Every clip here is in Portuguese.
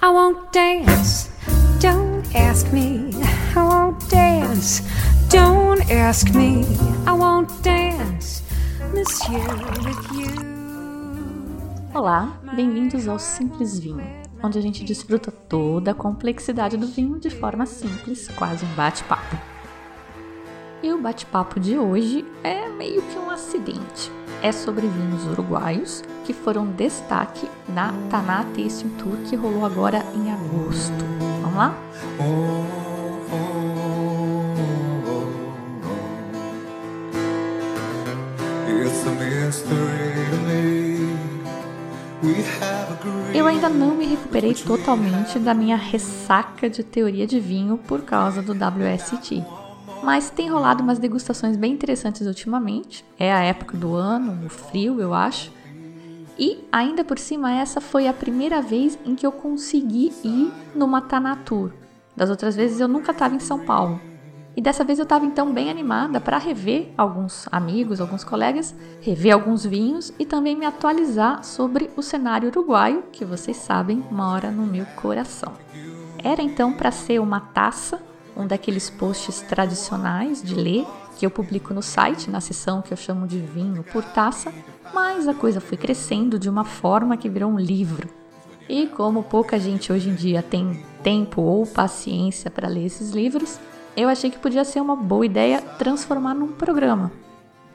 I won't dance. Don't ask me. I won't dance. Don't ask me. I won't dance. Monsieur with you. Olá, bem-vindos ao Simples Vinho, onde a gente desfruta toda a complexidade do vinho de forma simples, quase um bate-papo. E o bate-papo de hoje é meio que um acidente. É sobre vinhos uruguaios que foram destaque na Taná Tasting Tour que rolou agora em agosto. Vamos lá? Eu ainda não me recuperei totalmente da minha ressaca de teoria de vinho por causa do WST. Mas tem rolado umas degustações bem interessantes ultimamente. É a época do ano, o frio, eu acho. E ainda por cima, essa foi a primeira vez em que eu consegui ir numa Tanatur. Das outras vezes eu nunca estava em São Paulo. E dessa vez eu estava então bem animada para rever alguns amigos, alguns colegas, rever alguns vinhos e também me atualizar sobre o cenário uruguaio, que vocês sabem, mora no meu coração. Era então para ser uma taça, um daqueles posts tradicionais de ler que eu publico no site, na seção que eu chamo de vinho por taça, mas a coisa foi crescendo de uma forma que virou um livro. E como pouca gente hoje em dia tem tempo ou paciência para ler esses livros, eu achei que podia ser uma boa ideia transformar num programa.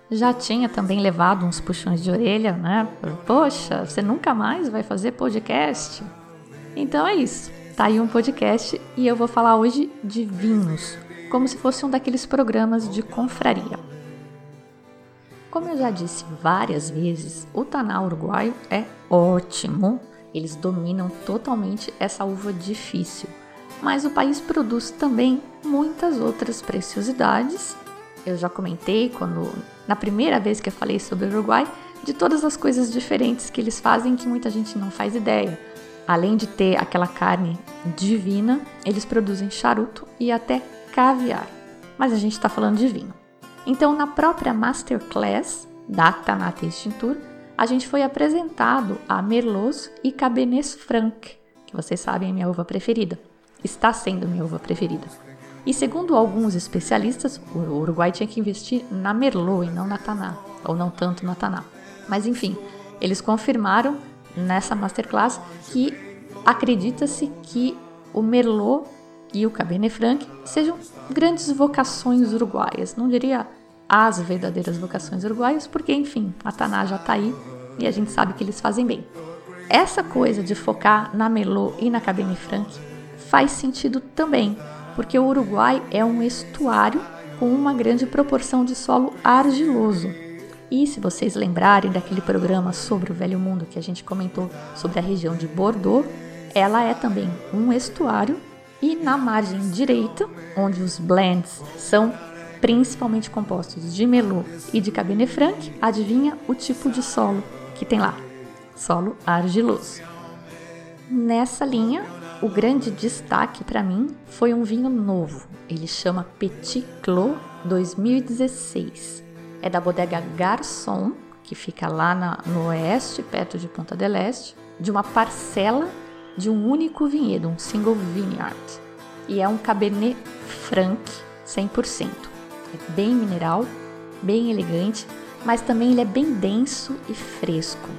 Já tinha também levado uns puxões de orelha, né? Poxa, você nunca mais vai fazer podcast? Então é isso. Tá aí um podcast e eu vou falar hoje de vinhos, como se fosse um daqueles programas de confraria. Como eu já disse várias vezes, o Taná uruguaio é ótimo. Eles dominam totalmente essa uva difícil mas o país produz também muitas outras preciosidades. Eu já comentei quando na primeira vez que eu falei sobre o Uruguai de todas as coisas diferentes que eles fazem que muita gente não faz ideia. Além de ter aquela carne divina, eles produzem charuto e até caviar. Mas a gente está falando de vinho. Então, na própria Masterclass da Taná Tasting Tour, a gente foi apresentado a Merlot e Cabernet Franc, que vocês sabem é minha uva preferida está sendo minha uva preferida. E segundo alguns especialistas, o Uruguai tinha que investir na Merlot e não na Taná, ou não tanto na Taná. Mas enfim, eles confirmaram nessa masterclass que acredita-se que o Merlot e o Cabernet Franc sejam grandes vocações uruguaias. Não diria as verdadeiras vocações uruguaias, porque enfim, a Taná já está aí e a gente sabe que eles fazem bem. Essa coisa de focar na Merlot e na Cabernet Franc faz sentido também, porque o Uruguai é um estuário com uma grande proporção de solo argiloso. E se vocês lembrarem daquele programa sobre o Velho Mundo que a gente comentou sobre a região de Bordeaux, ela é também um estuário e na margem direita, onde os blends são principalmente compostos de Merlot e de Cabernet Franc, adivinha o tipo de solo que tem lá? Solo argiloso. Nessa linha, o grande destaque para mim foi um vinho novo. Ele chama Petit Clos 2016. É da bodega Garçon, que fica lá na, no oeste, perto de Ponta del Este, de uma parcela de um único vinhedo, um single vineyard. E é um Cabernet Franc 100%. É bem mineral, bem elegante, mas também ele é bem denso e fresco.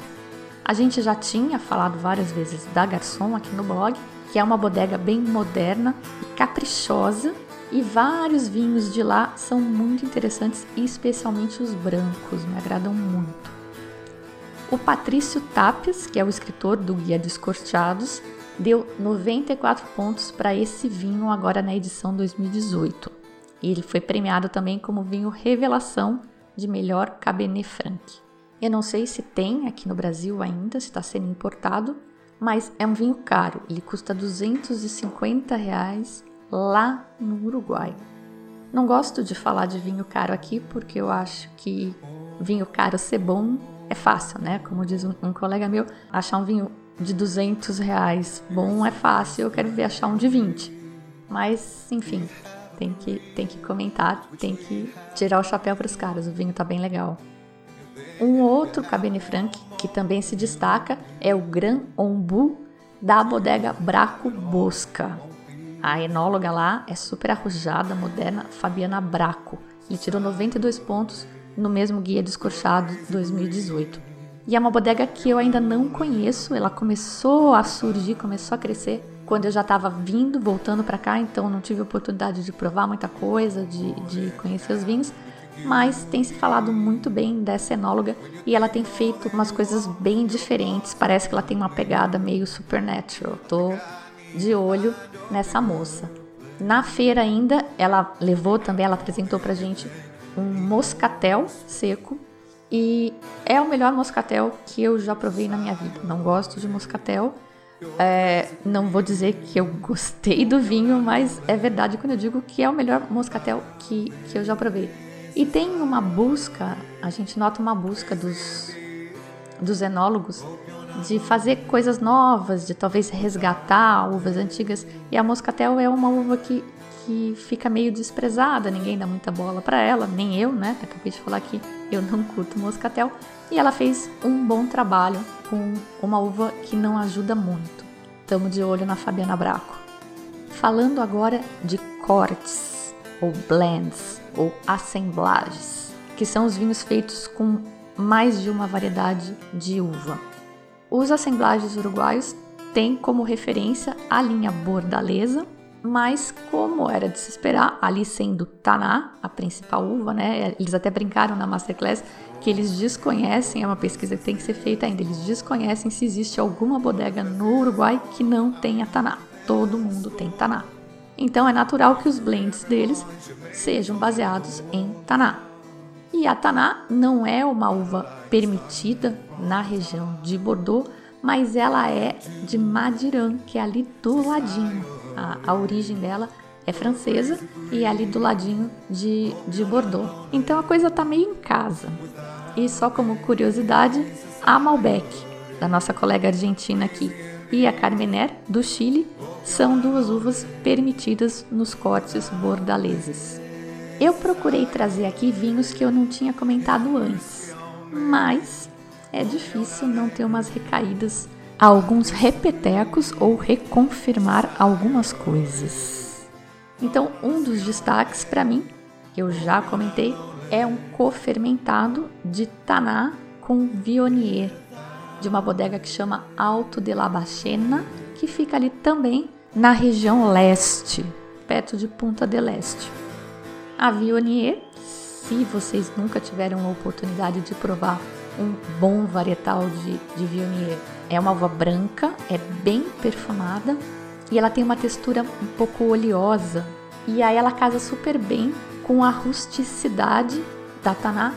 A gente já tinha falado várias vezes da Garçon aqui no blog, que é uma bodega bem moderna e caprichosa, e vários vinhos de lá são muito interessantes, especialmente os brancos, me agradam muito. O Patrício Tapias, que é o escritor do Guia dos Corteados, deu 94 pontos para esse vinho agora na edição 2018. E ele foi premiado também como vinho revelação de melhor Cabernet Franc. Eu não sei se tem aqui no Brasil ainda, se está sendo importado, mas é um vinho caro, ele custa 250 reais lá no Uruguai. Não gosto de falar de vinho caro aqui porque eu acho que vinho caro ser bom é fácil, né? Como diz um, um colega meu, achar um vinho de 200 reais bom é fácil, eu quero ver achar um de 20. Mas, enfim, tem que, tem que comentar, tem que tirar o chapéu para os caras, o vinho tá bem legal. Um outro Cabernet Franc que também se destaca é o Grand Ombu da bodega Braco Bosca. A enóloga lá é super arrojada, moderna, Fabiana Braco. Ele tirou 92 pontos no mesmo Guia Descorchado 2018. E é uma bodega que eu ainda não conheço, ela começou a surgir, começou a crescer quando eu já estava vindo, voltando para cá, então não tive oportunidade de provar muita coisa, de, de conhecer os vinhos, mas tem se falado muito bem dessa enóloga e ela tem feito umas coisas bem diferentes. Parece que ela tem uma pegada meio supernatural. Tô de olho nessa moça. Na feira ainda, ela levou também, ela apresentou pra gente um moscatel seco e é o melhor moscatel que eu já provei na minha vida. Não gosto de moscatel. É, não vou dizer que eu gostei do vinho, mas é verdade quando eu digo que é o melhor moscatel que, que eu já provei. E tem uma busca, a gente nota uma busca dos, dos enólogos de fazer coisas novas, de talvez resgatar uvas antigas. E a moscatel é uma uva que que fica meio desprezada, ninguém dá muita bola para ela, nem eu, né? Acabei de falar que eu não curto moscatel. E ela fez um bom trabalho com uma uva que não ajuda muito. Tamo de olho na Fabiana Braco. Falando agora de cortes, ou blends, ou assemblagens, que são os vinhos feitos com mais de uma variedade de uva. Os assemblagens uruguaios têm como referência a linha bordaleza, mas como era de se esperar, ali sendo Taná, a principal uva, né? Eles até brincaram na masterclass que eles desconhecem, é uma pesquisa que tem que ser feita ainda, eles desconhecem se existe alguma bodega no Uruguai que não tenha Taná. Todo mundo tem Taná. Então é natural que os blends deles sejam baseados em Taná. E a Taná não é uma uva permitida na região de Bordeaux, mas ela é de Madiran, que é ali do ladinho a, a origem dela é francesa e é ali do ladinho de, de Bordeaux. Então a coisa tá meio em casa. E só como curiosidade, a Malbec, da nossa colega argentina aqui, e a Carmener, do Chile, são duas uvas permitidas nos cortes bordaleses. Eu procurei trazer aqui vinhos que eu não tinha comentado antes, mas é difícil não ter umas recaídas alguns repetecos ou reconfirmar algumas coisas. Então, um dos destaques para mim, que eu já comentei, é um cofermentado de Taná com Vionier, de uma bodega que chama Alto de la Bachena, que fica ali também na região leste, perto de Punta del Este. A Vionier, se vocês nunca tiveram a oportunidade de provar um bom varietal de, de Viognier. É uma uva branca, é bem perfumada e ela tem uma textura um pouco oleosa. E aí ela casa super bem com a rusticidade da Taná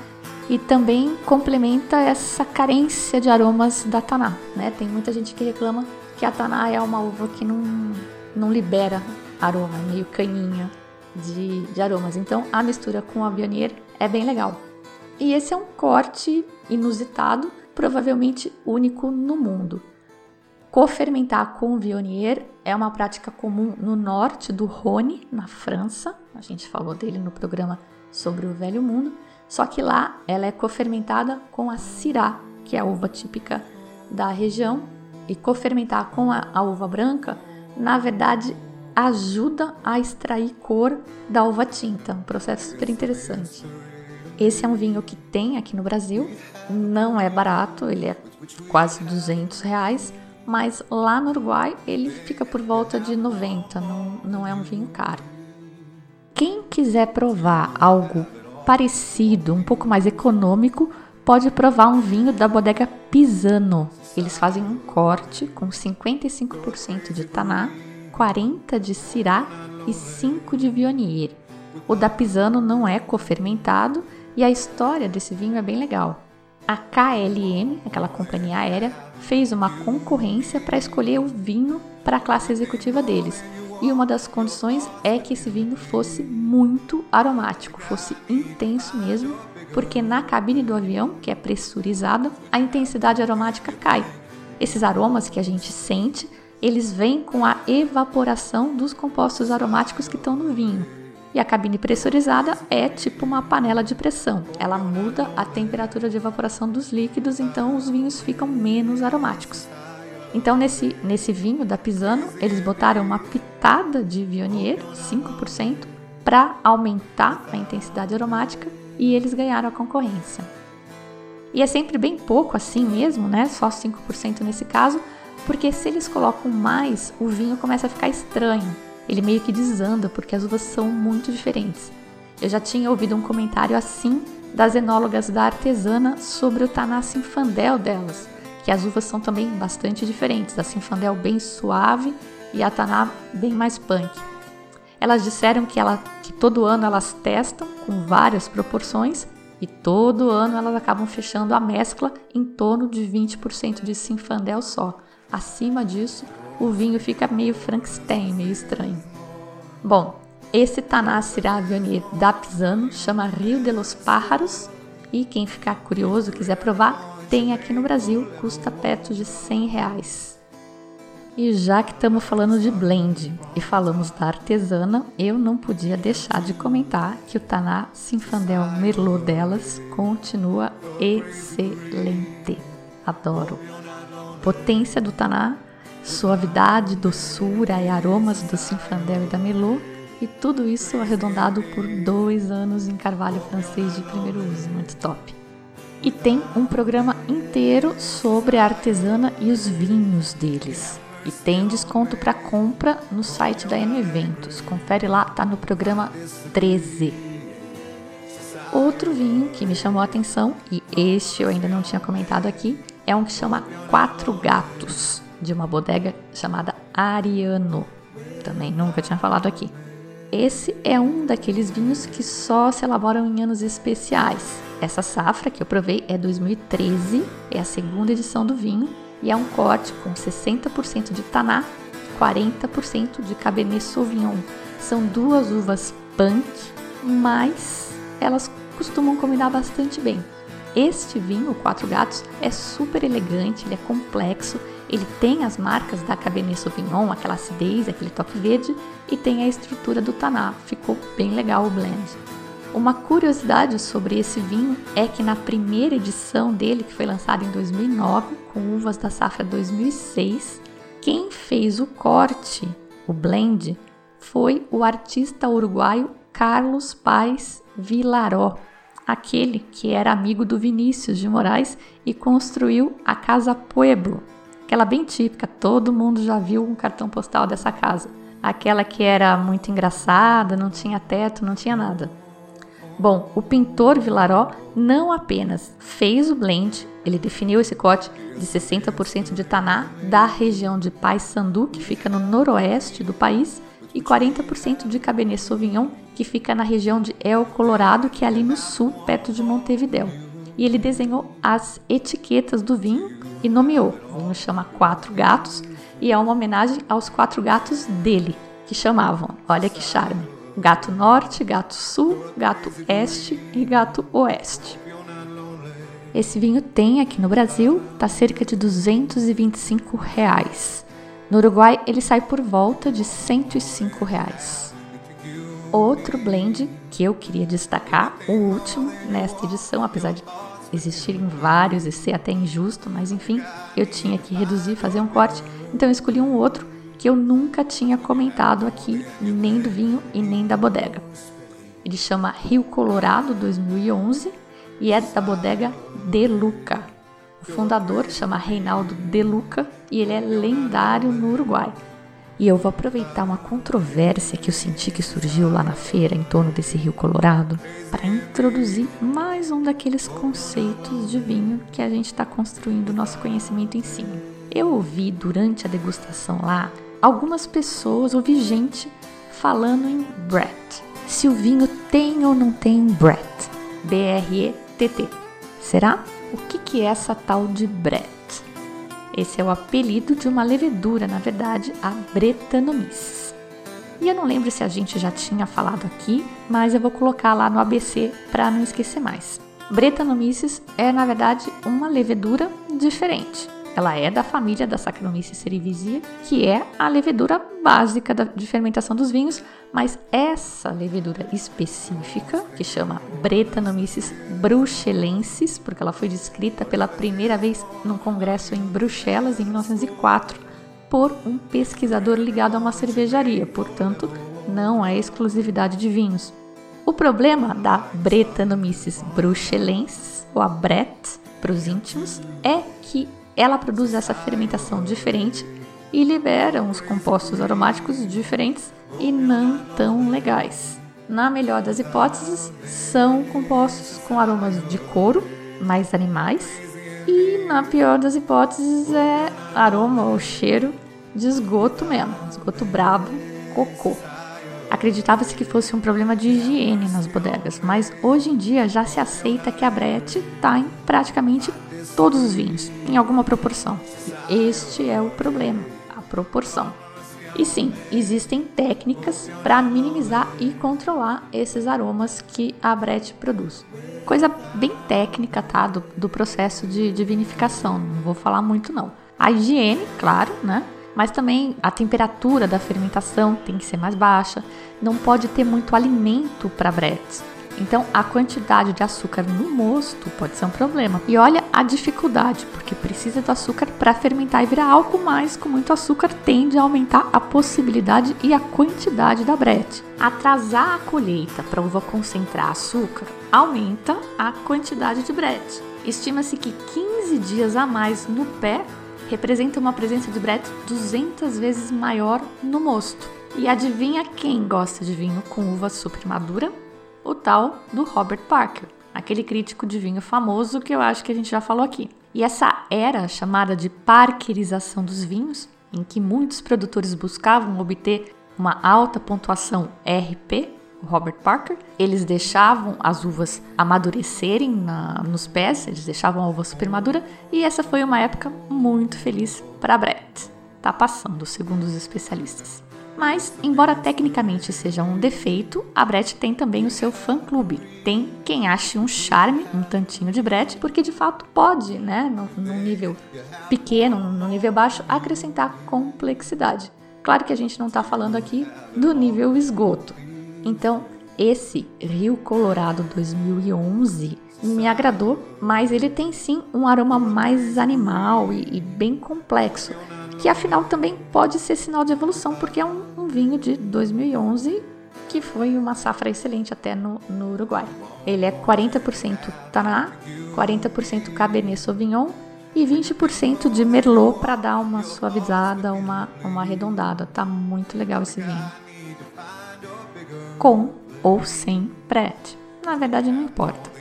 e também complementa essa carência de aromas da Taná. Né? Tem muita gente que reclama que a Taná é uma uva que não, não libera aroma, é meio caninha de, de aromas. Então a mistura com a Viognier é bem legal. E esse é um corte inusitado, provavelmente único no mundo. Cofermentar com Viognier é uma prática comum no norte do Rhône, na França. A gente falou dele no programa sobre o Velho Mundo. Só que lá ela é cofermentada com a Syrah, que é a uva típica da região. E cofermentar com a, a uva branca, na verdade, ajuda a extrair cor da uva tinta. Um processo super interessante. Esse é um vinho que tem aqui no Brasil, não é barato, ele é quase 200 reais, mas lá no Uruguai ele fica por volta de 90, não, não é um vinho caro. Quem quiser provar algo parecido, um pouco mais econômico, pode provar um vinho da bodega Pisano. Eles fazem um corte com 55% de Taná, 40% de Syrah e 5% de Viognier. O da Pisano não é cofermentado e a história desse vinho é bem legal. A KLM, aquela companhia aérea, fez uma concorrência para escolher o vinho para a classe executiva deles. E uma das condições é que esse vinho fosse muito aromático, fosse intenso mesmo, porque na cabine do avião, que é pressurizada, a intensidade aromática cai. Esses aromas que a gente sente, eles vêm com a evaporação dos compostos aromáticos que estão no vinho. E a cabine pressurizada é tipo uma panela de pressão. Ela muda a temperatura de evaporação dos líquidos, então os vinhos ficam menos aromáticos. Então, nesse, nesse vinho da Pisano, eles botaram uma pitada de Viognier, 5%, para aumentar a intensidade aromática e eles ganharam a concorrência. E é sempre bem pouco assim mesmo, né? Só 5% nesse caso, porque se eles colocam mais, o vinho começa a ficar estranho. Ele meio que desanda, porque as uvas são muito diferentes. Eu já tinha ouvido um comentário assim das enólogas da artesana sobre o Taná Sinfandel delas, que as uvas são também bastante diferentes. A Sinfandel bem suave e a Taná bem mais punk. Elas disseram que, ela, que todo ano elas testam com várias proporções e todo ano elas acabam fechando a mescla em torno de 20% de Sinfandel só. Acima disso, o vinho fica meio Frankenstein, meio estranho. Bom, esse Taná Syrah Viognier da Pisano chama Rio de los Pájaros e quem ficar curioso quiser provar, tem aqui no Brasil, custa perto de 100 reais. E já que estamos falando de blend e falamos da artesana, eu não podia deixar de comentar que o Taná Sinfandel Merlot delas continua excelente. Adoro. Potência do Taná, suavidade, doçura e aromas do Sinfandel e da Merlot e tudo isso arredondado por dois anos em carvalho francês de primeiro uso, muito top. E tem um programa inteiro sobre a artesana e os vinhos deles. E tem desconto para compra no site da N Eventos. Confere lá, tá no programa 13. Outro vinho que me chamou a atenção, e este eu ainda não tinha comentado aqui, é um que chama Quatro Gatos, de uma bodega chamada Ariano. Também nunca tinha falado aqui. Esse é um daqueles vinhos que só se elaboram em anos especiais. Essa safra que eu provei é 2013, é a segunda edição do vinho e é um corte com 60% de Taná, 40% de Cabernet Sauvignon. São duas uvas punk, mas elas costumam combinar bastante bem. Este vinho, Quatro Gatos, é super elegante, ele é complexo, ele tem as marcas da Cabernet Sauvignon, aquela acidez, aquele toque verde, e tem a estrutura do Taná. Ficou bem legal o blend. Uma curiosidade sobre esse vinho é que na primeira edição dele, que foi lançada em 2009, com uvas da safra 2006, quem fez o corte, o blend, foi o artista uruguaio Carlos Paz Vilaró, aquele que era amigo do Vinícius de Moraes e construiu a Casa Pueblo, Aquela bem típica, todo mundo já viu um cartão postal dessa casa. Aquela que era muito engraçada, não tinha teto, não tinha nada. Bom, o pintor Vilaró não apenas fez o blend, ele definiu esse corte de 60% de taná da região de Paysandu, que fica no noroeste do país, e 40% de Cabernet Sauvignon, que fica na região de El Colorado, que é ali no sul, perto de Montevideo. E ele desenhou as etiquetas do vinho e nomeou. Vinho chama Quatro Gatos e é uma homenagem aos quatro gatos dele, que chamavam, olha que charme, gato norte, gato sul, gato este e gato oeste. Esse vinho tem aqui no Brasil, tá cerca de 225 reais. No Uruguai ele sai por volta de 105 reais. Outro blend que eu queria destacar, o último nesta edição, apesar de existirem vários e ser até injusto, mas enfim, eu tinha que reduzir, fazer um corte, então eu escolhi um outro que eu nunca tinha comentado aqui, nem do vinho e nem da bodega. Ele chama Rio Colorado 2011 e é da bodega De Luca. O fundador chama Reinaldo De Luca e ele é lendário no Uruguai. E eu vou aproveitar uma controvérsia que eu senti que surgiu lá na feira em torno desse Rio Colorado para introduzir mais um daqueles conceitos de vinho que a gente está construindo nosso conhecimento em cima. Eu ouvi durante a degustação lá algumas pessoas, ouvi gente falando em Brett. Se o vinho tem ou não tem Brett. B-R-E-T-T. Será? O que, que é essa tal de Brett? Esse é o apelido de uma levedura, na verdade, a Brettanomyces. E eu não lembro se a gente já tinha falado aqui, mas eu vou colocar lá no ABC para não esquecer mais. Brettanomyces é, na verdade, uma levedura diferente. Ela é da família da Saccharomyces cerevisiae, que é a levedura básica de fermentação dos vinhos, mas essa levedura específica, que chama Brettanomyces bruxelensis, porque ela foi descrita pela primeira vez num congresso em Bruxelas em 1904 por um pesquisador ligado a uma cervejaria, portanto, não é exclusividade de vinhos. O problema da Brettanomyces bruxelensis, ou a Brett para os íntimos, é que ela produz essa fermentação diferente e libera uns compostos aromáticos diferentes e não tão legais. Na melhor das hipóteses, são compostos com aromas de couro, mais animais, e na pior das hipóteses é aroma ou cheiro de esgoto mesmo, esgoto brabo, cocô. Acreditava-se que fosse um problema de higiene nas bodegas, mas hoje em dia já se aceita que a brete está em praticamente todos os vinhos, em alguma proporção. Este é o problema, a proporção. E sim, existem técnicas para minimizar e controlar esses aromas que a brete produz. Coisa bem técnica, tá? Do, do processo de, de vinificação, não vou falar muito não. A higiene, claro, né? mas também a temperatura da fermentação tem que ser mais baixa, não pode ter muito alimento para bretes. Então, a quantidade de açúcar no mosto pode ser um problema. E olha a dificuldade, porque precisa do açúcar para fermentar e virar álcool, mas com muito açúcar tende a aumentar a possibilidade e a quantidade da brete. Atrasar a colheita para uva concentrar açúcar aumenta a quantidade de brete. Estima-se que 15 dias a mais no pé representa uma presença de Brett 200 vezes maior no mosto. E adivinha quem gosta de vinho com uva super madura? O tal do Robert Parker, aquele crítico de vinho famoso que eu acho que a gente já falou aqui. E essa era chamada de parkerização dos vinhos, em que muitos produtores buscavam obter uma alta pontuação RP, Robert Parker, eles deixavam as uvas amadurecerem na, nos pés, eles deixavam a uva super madura, e essa foi uma época muito feliz para Brett. Tá passando, segundo os especialistas. Mas, embora tecnicamente seja um defeito, a Brett tem também o seu fã-clube. Tem quem ache um charme, um tantinho de Brett, porque de fato pode, né, num nível pequeno, no nível baixo, acrescentar complexidade. Claro que a gente não está falando aqui do nível esgoto, então, esse Rio Colorado 2011 me agradou, mas ele tem sim um aroma mais animal e, e bem complexo, que afinal também pode ser sinal de evolução, porque é um, um vinho de 2011 que foi uma safra excelente até no, no Uruguai. Ele é 40% Taná, 40% Cabernet Sauvignon e 20% de Merlot para dar uma suavizada, uma, uma arredondada. Tá muito legal esse vinho com ou sem PRET. Na verdade, não importa.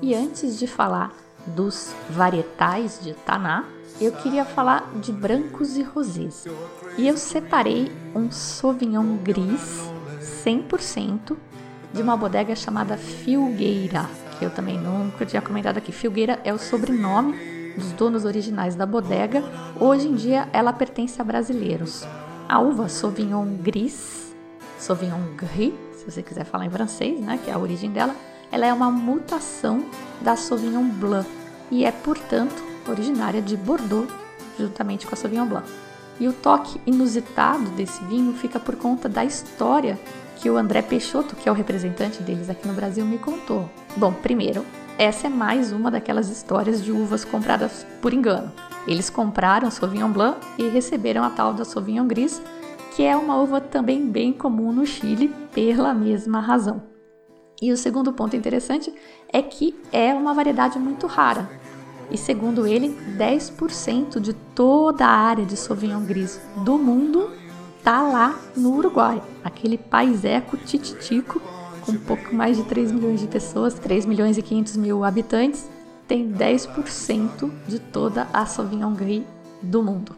E antes de falar dos varietais de Taná, eu queria falar de brancos e rosés. E eu separei um Sauvignon Gris 100% de uma bodega chamada Filgueira, que eu também nunca tinha comentado aqui. Filgueira é o sobrenome dos donos originais da bodega. Hoje em dia ela pertence a brasileiros. A uva Sauvignon Gris Sauvignon Gris, se você quiser falar em francês, né, que é a origem dela, ela é uma mutação da Sauvignon Blanc e é, portanto, originária de Bordeaux, juntamente com a Sauvignon Blanc. E o toque inusitado desse vinho fica por conta da história que o André Peixoto, que é o representante deles aqui no Brasil, me contou. Bom, primeiro, essa é mais uma daquelas histórias de uvas compradas por engano. Eles compraram Sauvignon Blanc e receberam a tal da Sauvignon Gris que é uma uva também bem comum no Chile pela mesma razão. E o segundo ponto interessante é que é uma variedade muito rara. E segundo ele, 10% de toda a área de Sauvignon Gris do mundo tá lá no Uruguai, aquele paiseco tititico com pouco mais de 3 milhões de pessoas, 3 milhões e 500 mil habitantes, tem 10% de toda a Sauvignon Gris do mundo.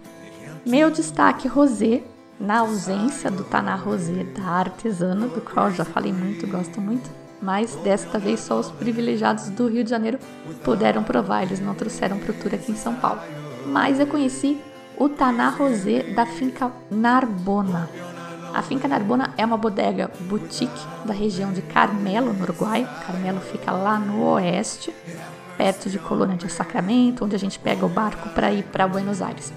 Meu destaque rosé na ausência do Taná Rosé da artesana, do qual já falei muito, gosto muito, mas desta vez só os privilegiados do Rio de Janeiro puderam provar, eles não trouxeram para o tour aqui em São Paulo. Mas eu conheci o Taná Rosé da finca Narbona. A Finca Narbona é uma bodega boutique da região de Carmelo, no Uruguai. Carmelo fica lá no oeste, perto de Colônia de Sacramento, onde a gente pega o barco para ir para Buenos Aires.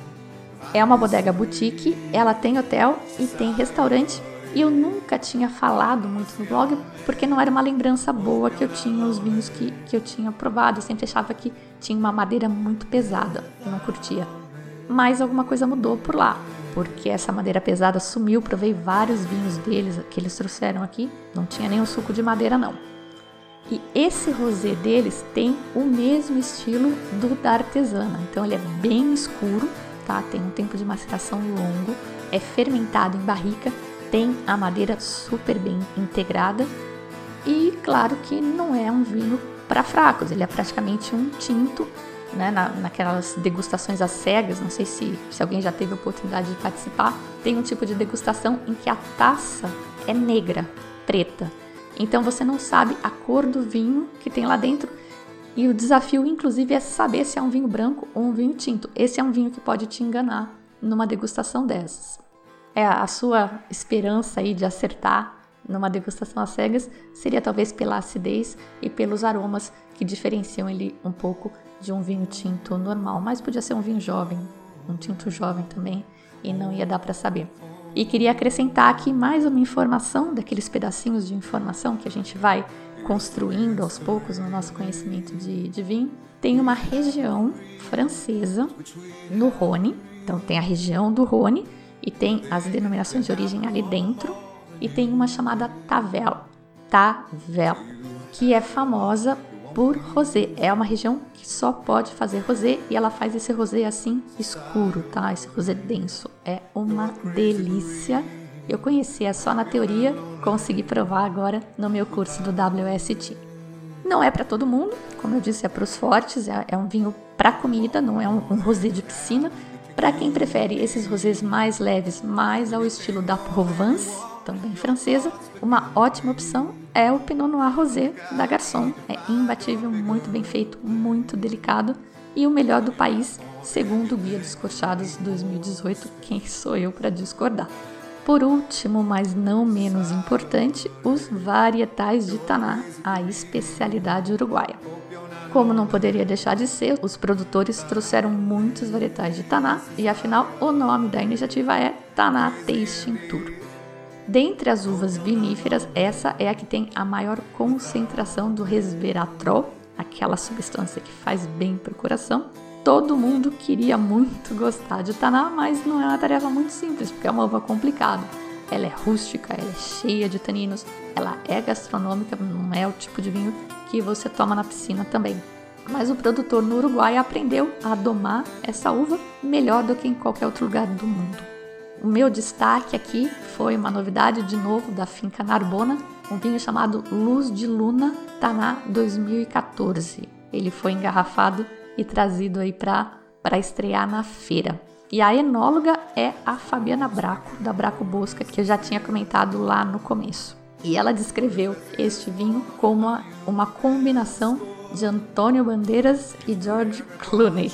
É uma bodega boutique, ela tem hotel e tem restaurante. E eu nunca tinha falado muito no blog porque não era uma lembrança boa que eu tinha os vinhos que, que eu tinha provado. Eu sempre achava que tinha uma madeira muito pesada, eu não curtia. Mas alguma coisa mudou por lá porque essa madeira pesada sumiu. Provei vários vinhos deles que eles trouxeram aqui, não tinha nenhum suco de madeira não. E esse rosé deles tem o mesmo estilo do da artesana, então ele é bem escuro, tá? Tem um tempo de maceração longo, é fermentado em barrica, tem a madeira super bem integrada e claro que não é um vinho para fracos, ele é praticamente um tinto né, na, naquelas degustações às cegas, não sei se, se alguém já teve a oportunidade de participar, tem um tipo de degustação em que a taça é negra, preta. Então você não sabe a cor do vinho que tem lá dentro. E o desafio, inclusive, é saber se é um vinho branco ou um vinho tinto. Esse é um vinho que pode te enganar numa degustação dessas. É a sua esperança aí de acertar numa degustação às cegas seria talvez pela acidez e pelos aromas que diferenciam ele um pouco de um vinho tinto normal, mas podia ser um vinho jovem, um tinto jovem também, e não ia dar para saber. E queria acrescentar aqui mais uma informação, daqueles pedacinhos de informação que a gente vai construindo aos poucos no nosso conhecimento de, de vinho. Tem uma região francesa no Rhône, então tem a região do Rhône e tem as denominações de origem ali dentro, e tem uma chamada Tavel, Tavel, que é famosa por rosé. É uma região que só pode fazer rosé e ela faz esse rosé assim escuro, tá? Esse rosé denso. É uma delícia. Eu conhecia só na teoria, consegui provar agora no meu curso do WST. Não é para todo mundo, como eu disse, é para os fortes, é, é, um vinho para comida, não é um, um rosé de piscina. Para quem prefere esses rosés mais leves, mais ao estilo da Provence, também francesa, uma ótima opção é o Pinot Noir Rosé da Garçon. É imbatível, muito bem feito, muito delicado e o melhor do país, segundo o Guia dos Corchados 2018. Quem sou eu para discordar? Por último, mas não menos importante, os varietais de Taná, a especialidade uruguaia. Como não poderia deixar de ser, os produtores trouxeram muitos varietais de Taná e afinal o nome da iniciativa é Taná Tasting Tour. Dentre as uvas viníferas, essa é a que tem a maior concentração do resveratrol, aquela substância que faz bem para o coração. Todo mundo queria muito gostar de Taná, mas não é uma tarefa muito simples, porque é uma uva complicada. Ela é rústica, ela é cheia de taninos, ela é gastronômica, não é o tipo de vinho que você toma na piscina também. Mas o produtor no Uruguai aprendeu a domar essa uva melhor do que em qualquer outro lugar do mundo. O meu destaque aqui foi uma novidade de novo da Finca Narbona, um vinho chamado Luz de Luna Taná 2014. Ele foi engarrafado e trazido aí para estrear na feira. E a enóloga é a Fabiana Braco, da Braco Bosca, que eu já tinha comentado lá no começo. E ela descreveu este vinho como uma, uma combinação de Antônio Bandeiras e George Clooney.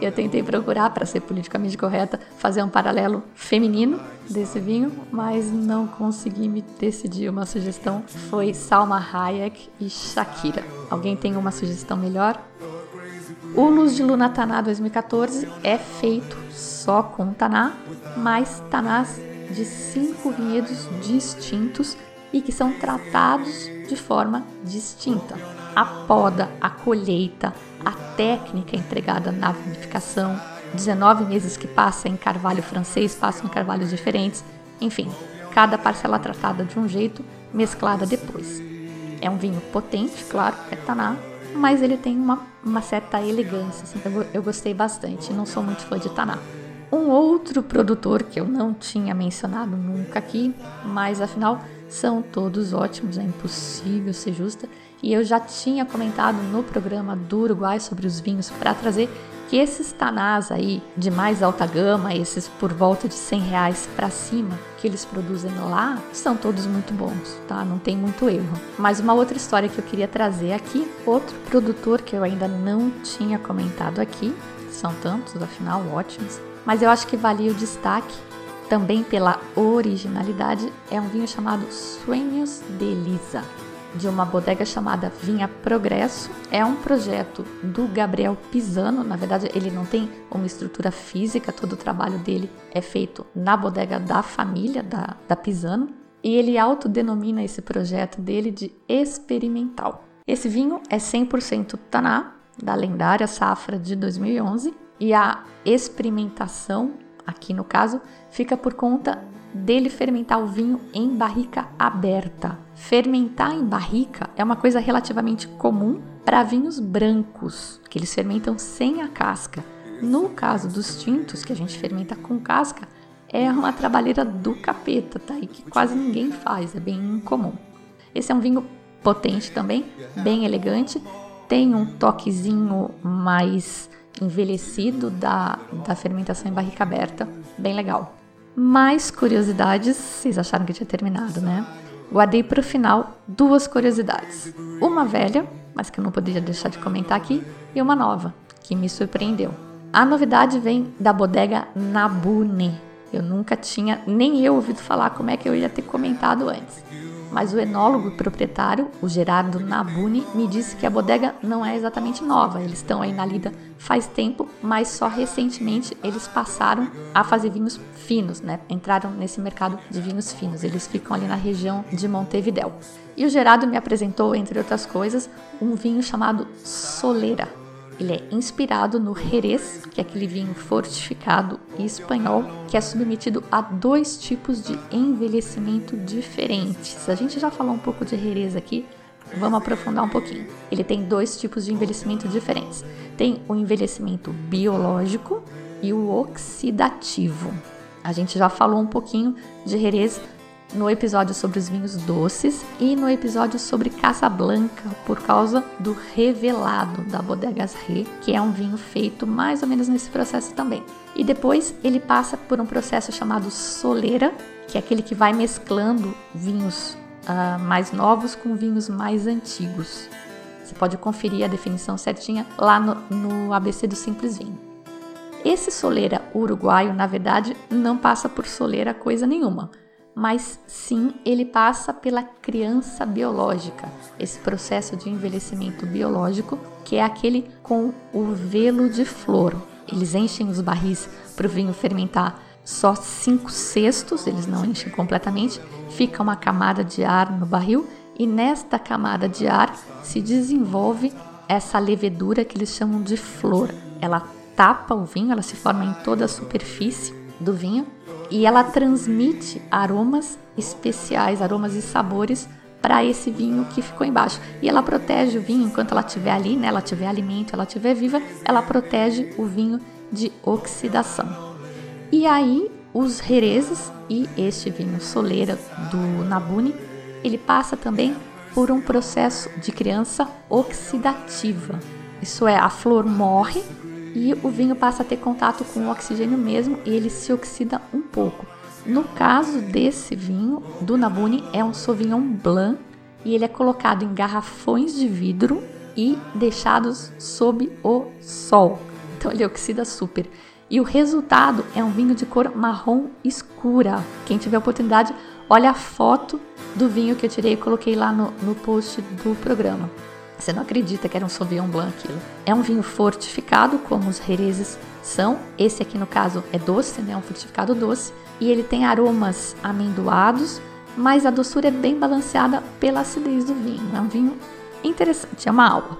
Eu tentei procurar, para ser politicamente correta, fazer um paralelo feminino desse vinho, mas não consegui me decidir. Uma sugestão foi Salma Hayek e Shakira. Alguém tem uma sugestão melhor? O Luz de Luna Taná 2014 é feito só com Taná, mas Tanás de cinco vinhedos distintos e que são tratados de forma distinta. A poda, a colheita, a técnica empregada na vinificação, 19 meses que passa em carvalho francês, passam em carvalhos diferentes, enfim, cada parcela tratada de um jeito, mesclada depois. É um vinho potente, claro, é taná, mas ele tem uma, uma certa elegância, assim, eu, eu gostei bastante, não sou muito fã de taná. Um outro produtor que eu não tinha mencionado nunca aqui, mas afinal são todos ótimos, é impossível ser justa, e eu já tinha comentado no programa do Uruguai sobre os vinhos para trazer que esses tanás aí de mais alta gama, esses por volta de 100 reais para cima que eles produzem lá, são todos muito bons, tá? Não tem muito erro. Mas uma outra história que eu queria trazer aqui, outro produtor que eu ainda não tinha comentado aqui, são tantos, afinal, ótimos, mas eu acho que valia o destaque, também pela originalidade, é um vinho chamado Sueños de Elisa, de uma bodega chamada Vinha Progresso. É um projeto do Gabriel Pisano, na verdade ele não tem uma estrutura física, todo o trabalho dele é feito na bodega da família da, da Pisano, e ele autodenomina esse projeto dele de experimental. Esse vinho é 100% Taná, da lendária safra de 2011, e a experimentação, aqui no caso, fica por conta dele fermentar o vinho em barrica aberta. Fermentar em barrica é uma coisa relativamente comum para vinhos brancos, que eles fermentam sem a casca. No caso dos tintos, que a gente fermenta com casca, é uma trabalheira do capeta, tá? E que quase ninguém faz, é bem incomum. Esse é um vinho potente também, bem elegante, tem um toquezinho mais envelhecido da, da fermentação em barrica aberta, bem legal. Mais curiosidades, vocês acharam que tinha terminado, né? Guardei para o final duas curiosidades. Uma velha, mas que eu não poderia deixar de comentar aqui, e uma nova, que me surpreendeu. A novidade vem da bodega Nabune. Eu nunca tinha, nem eu ouvido falar como é que eu ia ter comentado antes mas o enólogo proprietário, o Gerardo Nabuni, me disse que a bodega não é exatamente nova. Eles estão aí na lida faz tempo, mas só recentemente eles passaram a fazer vinhos finos, né? Entraram nesse mercado de vinhos finos. Eles ficam ali na região de Montevidéu. E o Gerardo me apresentou, entre outras coisas, um vinho chamado Soleira. Ele é inspirado no Jerez, que é aquele vinho fortificado espanhol, que é submetido a dois tipos de envelhecimento diferentes. A gente já falou um pouco de Jerez aqui, vamos aprofundar um pouquinho. Ele tem dois tipos de envelhecimento diferentes. Tem o envelhecimento biológico e o oxidativo. A gente já falou um pouquinho de Jerez no episódio sobre os vinhos doces e no episódio sobre Casablanca, por causa do revelado da Bodegas Re, que é um vinho feito mais ou menos nesse processo também. E depois ele passa por um processo chamado soleira, que é aquele que vai mesclando vinhos uh, mais novos com vinhos mais antigos. Você pode conferir a definição certinha lá no, no ABC do Simples Vinho. Esse soleira uruguaio, na verdade, não passa por soleira coisa nenhuma mas sim ele passa pela criança biológica, esse processo de envelhecimento biológico, que é aquele com o velo de flor. Eles enchem os barris para o vinho fermentar só cinco sextos, eles não enchem completamente, fica uma camada de ar no barril e nesta camada de ar se desenvolve essa levedura que eles chamam de flor. Ela tapa o vinho, ela se forma em toda a superfície do vinho e ela transmite aromas especiais, aromas e sabores para esse vinho que ficou embaixo. E ela protege o vinho enquanto ela estiver ali, né? Ela tiver alimento, ela estiver viva, ela protege o vinho de oxidação. E aí os herezes e este vinho soleira do Nabune, ele passa também por um processo de criança oxidativa. Isso é, a flor morre e o vinho passa a ter contato com o oxigênio mesmo e ele se oxida um pouco. No caso desse vinho, do Nabune, é um Sauvignon Blanc e ele é colocado em garrafões de vidro e deixados sob o sol. Então ele oxida super. E o resultado é um vinho de cor marrom escura. Quem tiver oportunidade, olha a foto do vinho que eu tirei e coloquei lá no, no post do programa. Você não acredita que era um Sauvignon Blanc aquilo. É um vinho fortificado, como os Jerezes são. Esse aqui, no caso, é doce, né? Um fortificado doce. E ele tem aromas amendoados, mas a doçura é bem balanceada pela acidez do vinho. É um vinho interessante, é uma aula.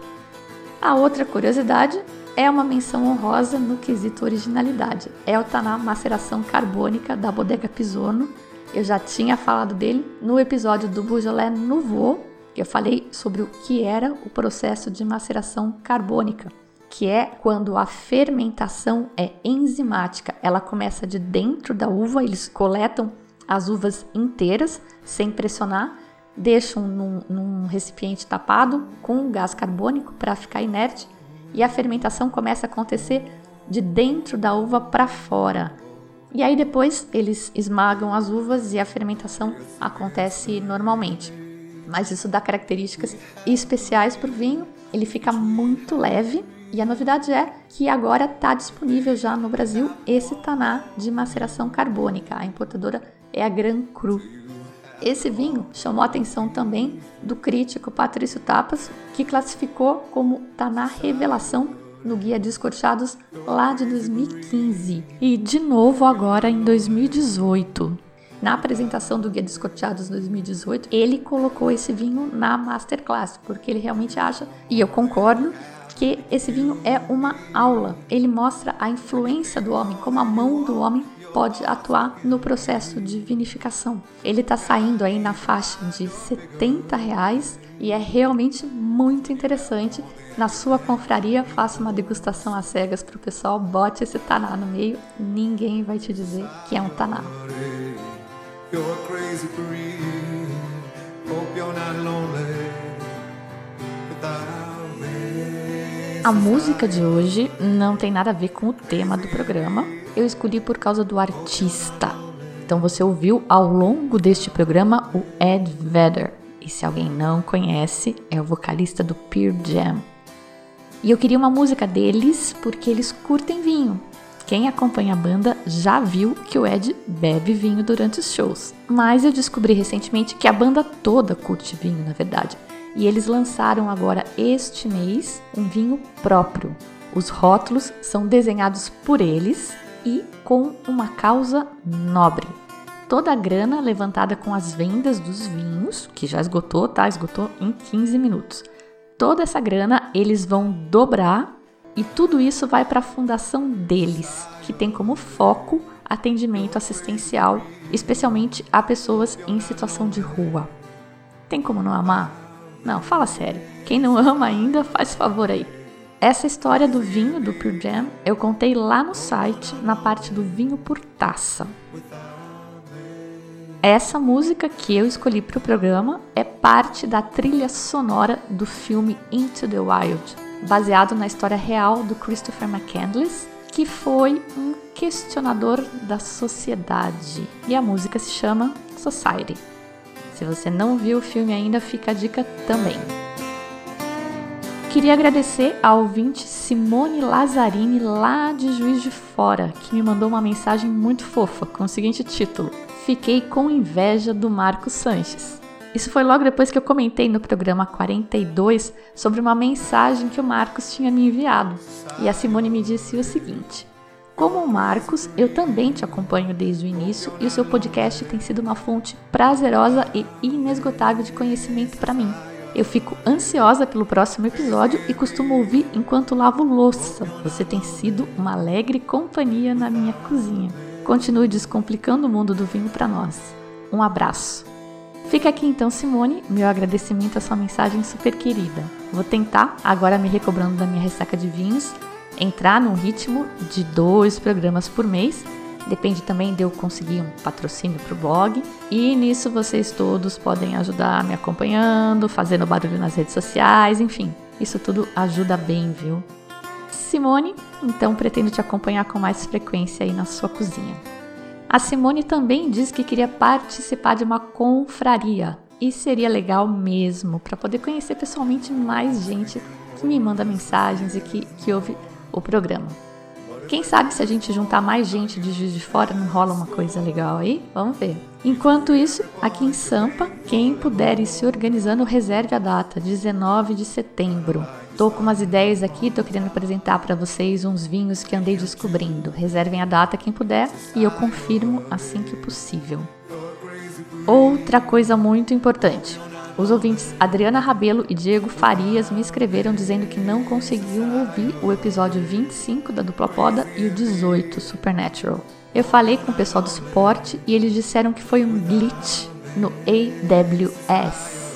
A outra curiosidade é uma menção honrosa no quesito originalidade. É o Taná Maceração Carbônica da Bodega Pisono. Eu já tinha falado dele no episódio do Beaujolais Nouveau, eu falei sobre o que era o processo de maceração carbônica, que é quando a fermentação é enzimática. Ela começa de dentro da uva, eles coletam as uvas inteiras sem pressionar, deixam num, num recipiente tapado com gás carbônico para ficar inerte e a fermentação começa a acontecer de dentro da uva para fora. E aí depois eles esmagam as uvas e a fermentação acontece normalmente mas isso dá características especiais para o vinho. Ele fica muito leve E a novidade é que agora está disponível já no Brasil esse taná de maceração carbônica. A importadora é a Gran Cru. Esse vinho chamou a atenção também do crítico Patrício Tapas, que classificou como taná revelação no Guia Descorchados lá de 2015 e de novo agora em 2018. Na apresentação do Guia Descorteados 2018, ele colocou esse vinho na Masterclass, porque ele realmente acha, e eu concordo, que esse vinho é uma aula. Ele mostra a influência do homem, como a mão do homem pode atuar no processo de vinificação. Ele está saindo aí na faixa de 70 reais e é realmente muito interessante. Na sua confraria, faça uma degustação às cegas para o pessoal, bote esse taná no meio, ninguém vai te dizer que é um taná. A música de hoje não tem nada a ver com o tema do programa. Eu escolhi por causa do artista. Então você ouviu ao longo deste programa o Ed Vedder. E se alguém não conhece, é o vocalista do Pearl Jam. E eu queria uma música deles porque eles curtem vinho. Quem acompanha a banda já viu que o Ed bebe vinho durante os shows. Mas eu descobri recentemente que a banda toda curte vinho, na verdade. E eles lançaram agora este mês um vinho próprio. Os rótulos são desenhados por eles e com uma causa nobre. Toda a grana levantada com as vendas dos vinhos, que já esgotou, tá? Esgotou em 15 minutos. Toda essa grana eles vão dobrar e tudo isso vai para a fundação deles, que tem como foco atendimento assistencial, especialmente a pessoas em situação de rua. Tem como não amar? Não, fala sério. Quem não ama ainda, faz favor aí. Essa história do vinho do Pure Jam eu contei lá no site, na parte do vinho por taça. Essa música que eu escolhi para o programa é parte da trilha sonora do filme Into the Wild, baseado na história real do Christopher McCandless, que foi um questionador da sociedade. E a música se chama Society. Se você não viu o filme ainda, fica a dica também. Queria agradecer a ouvinte Simone Lazzarini, lá de Juiz de Fora, que me mandou uma mensagem muito fofa com o seguinte título: Fiquei com inveja do Marco Sanches. Isso foi logo depois que eu comentei no programa 42 sobre uma mensagem que o Marcos tinha me enviado. E a Simone me disse o seguinte: Como o Marcos, eu também te acompanho desde o início e o seu podcast tem sido uma fonte prazerosa e inesgotável de conhecimento para mim. Eu fico ansiosa pelo próximo episódio e costumo ouvir enquanto lavo louça. Você tem sido uma alegre companhia na minha cozinha. Continue descomplicando o mundo do vinho para nós. Um abraço. Fica aqui então, Simone, meu agradecimento à sua mensagem super querida. Vou tentar, agora me recobrando da minha ressaca de vinhos, entrar num ritmo de dois programas por mês. Depende também de eu conseguir um patrocínio para o blog. E nisso vocês todos podem ajudar me acompanhando, fazendo barulho nas redes sociais, enfim. Isso tudo ajuda bem, viu? Simone, então pretendo te acompanhar com mais frequência aí na sua cozinha. A Simone também disse que queria participar de uma confraria. E seria legal mesmo para poder conhecer pessoalmente mais gente que me manda mensagens e que, que ouve o programa. Quem sabe se a gente juntar mais gente de Juiz de Fora não rola uma coisa legal aí? Vamos ver. Enquanto isso, aqui em Sampa, quem puder ir se organizando, reserve a data, 19 de setembro. Tô com umas ideias aqui, tô querendo apresentar para vocês uns vinhos que andei descobrindo. Reservem a data quem puder e eu confirmo assim que possível. Outra coisa muito importante. Os ouvintes Adriana Rabelo e Diego Farias me escreveram dizendo que não conseguiam ouvir o episódio 25 da Dupla Poda e o 18 Supernatural. Eu falei com o pessoal do suporte e eles disseram que foi um glitch no AWS.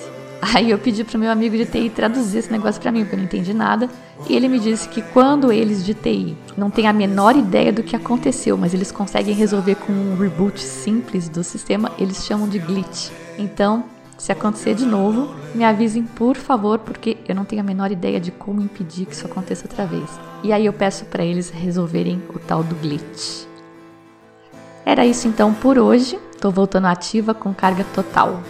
Aí eu pedi pro meu amigo de TI traduzir esse negócio para mim, porque eu não entendi nada. E ele me disse que quando eles de TI não têm a menor ideia do que aconteceu, mas eles conseguem resolver com um reboot simples do sistema, eles chamam de glitch. Então, se acontecer de novo, me avisem por favor, porque eu não tenho a menor ideia de como impedir que isso aconteça outra vez. E aí eu peço para eles resolverem o tal do glitch. Era isso então por hoje. Tô voltando ativa com carga total.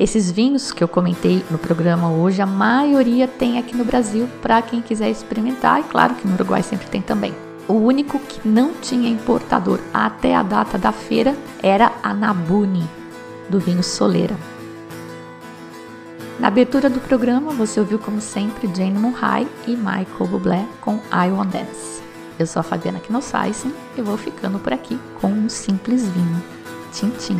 Esses vinhos que eu comentei no programa hoje, a maioria tem aqui no Brasil para quem quiser experimentar, e claro que no Uruguai sempre tem também. O único que não tinha importador até a data da feira era a Nabuni, do vinho Soleira. Na abertura do programa, você ouviu como sempre Jane Murray e Michael Bublé com I Want Dance. Eu sou a Fabiana Knossaisen e vou ficando por aqui com um simples vinho. Tchim, tchim.